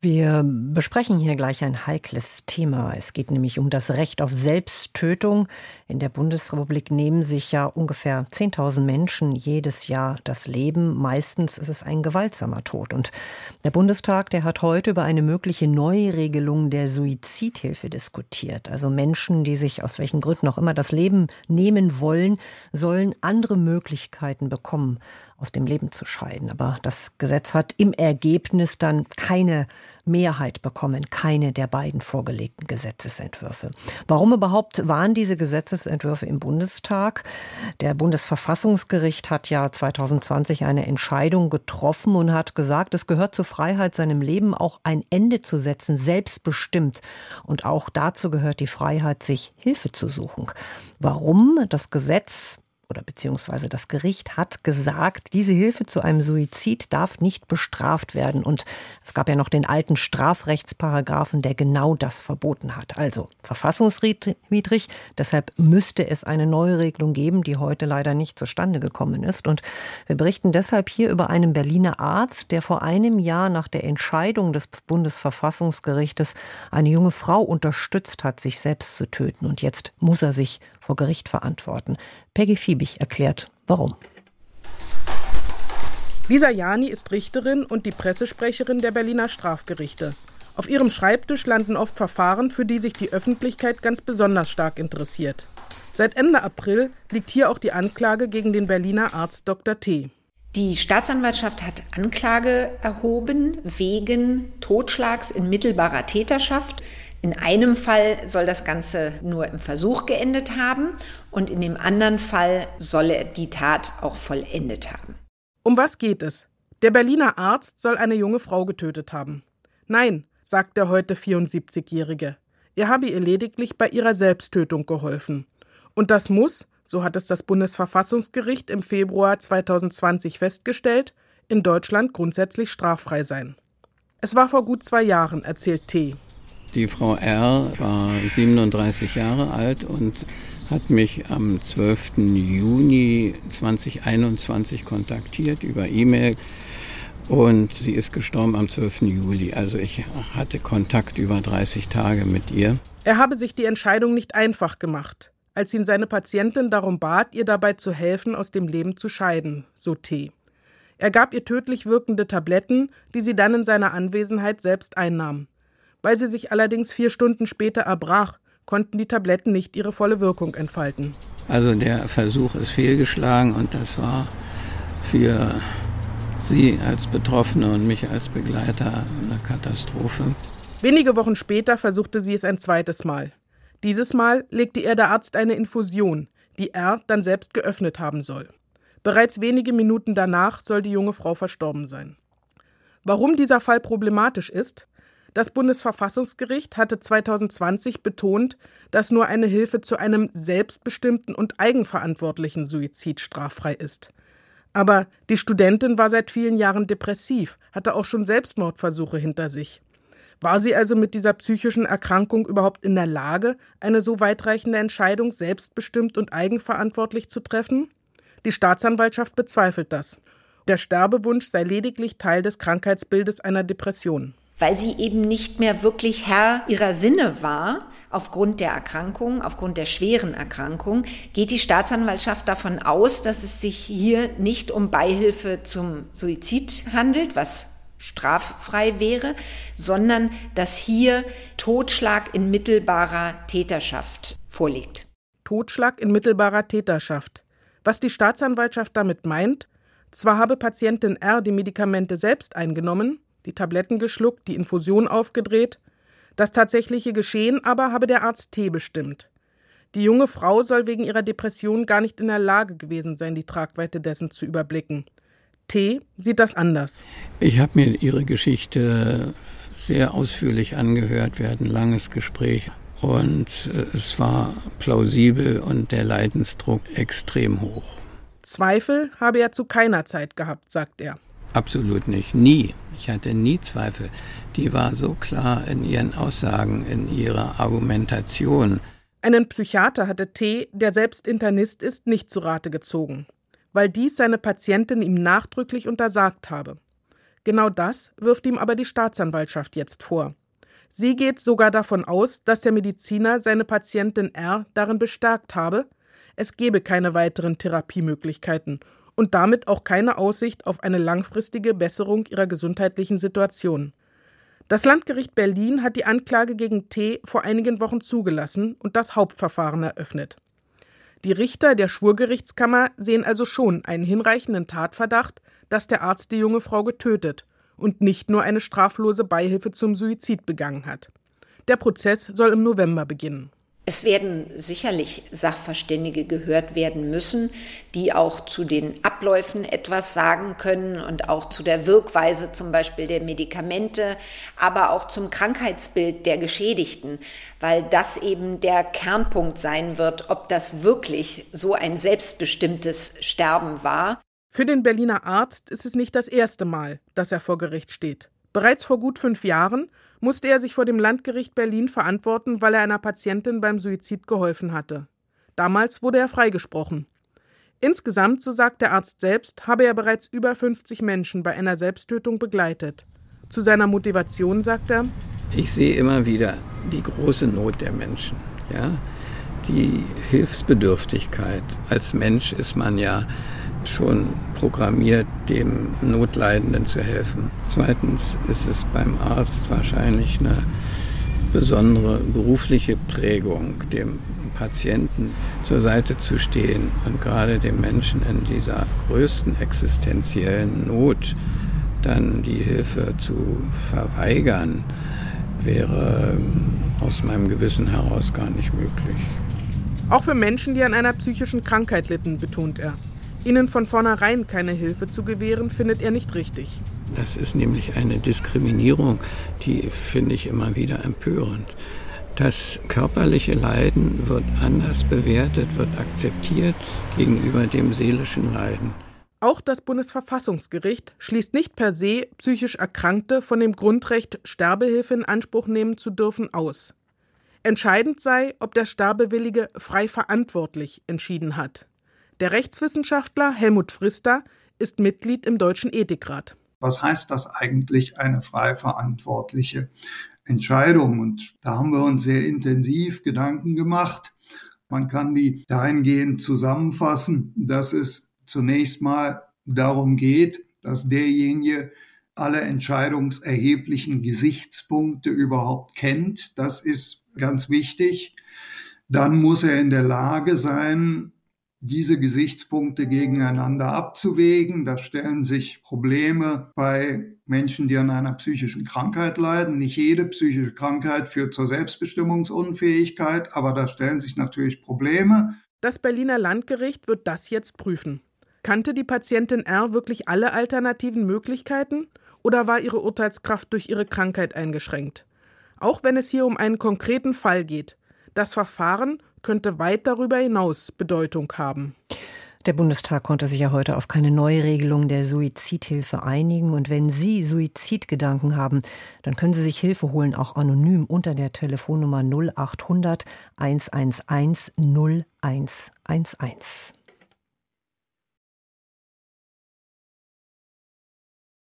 wir besprechen hier gleich ein heikles Thema. Es geht nämlich um das Recht auf Selbsttötung. In der Bundesrepublik nehmen sich ja ungefähr 10.000 Menschen jedes Jahr das Leben. Meistens ist es ein gewaltsamer Tod. Und der Bundestag, der hat heute über eine mögliche Neuregelung der Suizidhilfe diskutiert. Also Menschen, die sich aus welchen Gründen auch immer das Leben nehmen wollen, sollen andere Möglichkeiten bekommen aus dem Leben zu scheiden. Aber das Gesetz hat im Ergebnis dann keine Mehrheit bekommen, keine der beiden vorgelegten Gesetzesentwürfe. Warum überhaupt waren diese Gesetzesentwürfe im Bundestag? Der Bundesverfassungsgericht hat ja 2020 eine Entscheidung getroffen und hat gesagt, es gehört zur Freiheit, seinem Leben auch ein Ende zu setzen, selbstbestimmt. Und auch dazu gehört die Freiheit, sich Hilfe zu suchen. Warum das Gesetz oder beziehungsweise das Gericht hat gesagt, diese Hilfe zu einem Suizid darf nicht bestraft werden. Und es gab ja noch den alten Strafrechtsparagraphen, der genau das verboten hat. Also verfassungswidrig. Deshalb müsste es eine neue Regelung geben, die heute leider nicht zustande gekommen ist. Und wir berichten deshalb hier über einen Berliner Arzt, der vor einem Jahr nach der Entscheidung des Bundesverfassungsgerichtes eine junge Frau unterstützt hat, sich selbst zu töten. Und jetzt muss er sich vor Gericht verantworten. Peggy Fiebig erklärt, warum. Lisa Jani ist Richterin und die Pressesprecherin der Berliner Strafgerichte. Auf ihrem Schreibtisch landen oft Verfahren, für die sich die Öffentlichkeit ganz besonders stark interessiert. Seit Ende April liegt hier auch die Anklage gegen den Berliner Arzt Dr. T. Die Staatsanwaltschaft hat Anklage erhoben wegen Totschlags in mittelbarer Täterschaft. In einem Fall soll das Ganze nur im Versuch geendet haben und in dem anderen Fall soll er die Tat auch vollendet haben. Um was geht es? Der Berliner Arzt soll eine junge Frau getötet haben. Nein, sagt der heute 74-Jährige. Er habe ihr lediglich bei ihrer Selbsttötung geholfen. Und das muss, so hat es das Bundesverfassungsgericht im Februar 2020 festgestellt, in Deutschland grundsätzlich straffrei sein. Es war vor gut zwei Jahren, erzählt T. Die Frau R. war 37 Jahre alt und hat mich am 12. Juni 2021 kontaktiert über E-Mail und sie ist gestorben am 12. Juli. Also ich hatte Kontakt über 30 Tage mit ihr. Er habe sich die Entscheidung nicht einfach gemacht, als ihn seine Patientin darum bat, ihr dabei zu helfen, aus dem Leben zu scheiden, so T. Er gab ihr tödlich wirkende Tabletten, die sie dann in seiner Anwesenheit selbst einnahm. Weil sie sich allerdings vier Stunden später erbrach, konnten die Tabletten nicht ihre volle Wirkung entfalten. Also der Versuch ist fehlgeschlagen und das war für sie als Betroffene und mich als Begleiter eine Katastrophe. Wenige Wochen später versuchte sie es ein zweites Mal. Dieses Mal legte ihr der Arzt eine Infusion, die er dann selbst geöffnet haben soll. Bereits wenige Minuten danach soll die junge Frau verstorben sein. Warum dieser Fall problematisch ist, das Bundesverfassungsgericht hatte 2020 betont, dass nur eine Hilfe zu einem selbstbestimmten und eigenverantwortlichen Suizid straffrei ist. Aber die Studentin war seit vielen Jahren depressiv, hatte auch schon Selbstmordversuche hinter sich. War sie also mit dieser psychischen Erkrankung überhaupt in der Lage, eine so weitreichende Entscheidung selbstbestimmt und eigenverantwortlich zu treffen? Die Staatsanwaltschaft bezweifelt das. Der Sterbewunsch sei lediglich Teil des Krankheitsbildes einer Depression weil sie eben nicht mehr wirklich Herr ihrer Sinne war. Aufgrund der Erkrankung, aufgrund der schweren Erkrankung, geht die Staatsanwaltschaft davon aus, dass es sich hier nicht um Beihilfe zum Suizid handelt, was straffrei wäre, sondern dass hier Totschlag in mittelbarer Täterschaft vorliegt. Totschlag in mittelbarer Täterschaft. Was die Staatsanwaltschaft damit meint, zwar habe Patientin R die Medikamente selbst eingenommen, die Tabletten geschluckt, die Infusion aufgedreht. Das tatsächliche Geschehen aber habe der Arzt T bestimmt. Die junge Frau soll wegen ihrer Depression gar nicht in der Lage gewesen sein, die Tragweite dessen zu überblicken. T sieht das anders. Ich habe mir ihre Geschichte sehr ausführlich angehört. Wir hatten ein langes Gespräch und es war plausibel und der Leidensdruck extrem hoch. Zweifel habe er zu keiner Zeit gehabt, sagt er. Absolut nicht. Nie. Ich hatte nie Zweifel. Die war so klar in ihren Aussagen, in ihrer Argumentation. Einen Psychiater hatte T., der selbst Internist ist, nicht zu Rate gezogen. weil dies seine Patientin ihm nachdrücklich untersagt habe. Genau das wirft ihm aber die Staatsanwaltschaft jetzt vor. Sie geht sogar davon aus, dass der Mediziner seine Patientin R darin bestärkt habe, es gebe keine weiteren Therapiemöglichkeiten und damit auch keine Aussicht auf eine langfristige Besserung ihrer gesundheitlichen Situation. Das Landgericht Berlin hat die Anklage gegen T vor einigen Wochen zugelassen und das Hauptverfahren eröffnet. Die Richter der Schwurgerichtskammer sehen also schon einen hinreichenden Tatverdacht, dass der Arzt die junge Frau getötet und nicht nur eine straflose Beihilfe zum Suizid begangen hat. Der Prozess soll im November beginnen. Es werden sicherlich Sachverständige gehört werden müssen, die auch zu den Abläufen etwas sagen können und auch zu der Wirkweise zum Beispiel der Medikamente, aber auch zum Krankheitsbild der Geschädigten, weil das eben der Kernpunkt sein wird, ob das wirklich so ein selbstbestimmtes Sterben war. Für den Berliner Arzt ist es nicht das erste Mal, dass er vor Gericht steht. Bereits vor gut fünf Jahren musste er sich vor dem Landgericht Berlin verantworten, weil er einer Patientin beim Suizid geholfen hatte. Damals wurde er freigesprochen. Insgesamt, so sagt der Arzt selbst, habe er bereits über 50 Menschen bei einer Selbsttötung begleitet. Zu seiner Motivation sagt er: Ich sehe immer wieder die große Not der Menschen, ja, die Hilfsbedürftigkeit. Als Mensch ist man ja schon programmiert, dem Notleidenden zu helfen. Zweitens ist es beim Arzt wahrscheinlich eine besondere berufliche Prägung, dem Patienten zur Seite zu stehen und gerade dem Menschen in dieser größten existenziellen Not dann die Hilfe zu verweigern, wäre aus meinem Gewissen heraus gar nicht möglich. Auch für Menschen, die an einer psychischen Krankheit litten, betont er. Ihnen von vornherein keine Hilfe zu gewähren, findet er nicht richtig. Das ist nämlich eine Diskriminierung, die finde ich immer wieder empörend. Das körperliche Leiden wird anders bewertet, wird akzeptiert gegenüber dem seelischen Leiden. Auch das Bundesverfassungsgericht schließt nicht per se psychisch Erkrankte von dem Grundrecht, Sterbehilfe in Anspruch nehmen zu dürfen, aus. Entscheidend sei, ob der Sterbewillige frei verantwortlich entschieden hat. Der Rechtswissenschaftler Helmut Frister ist Mitglied im Deutschen Ethikrat. Was heißt das eigentlich, eine frei verantwortliche Entscheidung? Und da haben wir uns sehr intensiv Gedanken gemacht. Man kann die dahingehend zusammenfassen, dass es zunächst mal darum geht, dass derjenige alle entscheidungserheblichen Gesichtspunkte überhaupt kennt. Das ist ganz wichtig. Dann muss er in der Lage sein, diese Gesichtspunkte gegeneinander abzuwägen. Da stellen sich Probleme bei Menschen, die an einer psychischen Krankheit leiden. Nicht jede psychische Krankheit führt zur Selbstbestimmungsunfähigkeit, aber da stellen sich natürlich Probleme. Das Berliner Landgericht wird das jetzt prüfen. Kannte die Patientin R wirklich alle alternativen Möglichkeiten oder war ihre Urteilskraft durch ihre Krankheit eingeschränkt? Auch wenn es hier um einen konkreten Fall geht. Das Verfahren könnte weit darüber hinaus Bedeutung haben. Der Bundestag konnte sich ja heute auf keine Neuregelung der Suizidhilfe einigen. Und wenn Sie Suizidgedanken haben, dann können Sie sich Hilfe holen, auch anonym unter der Telefonnummer 0800 111 0111.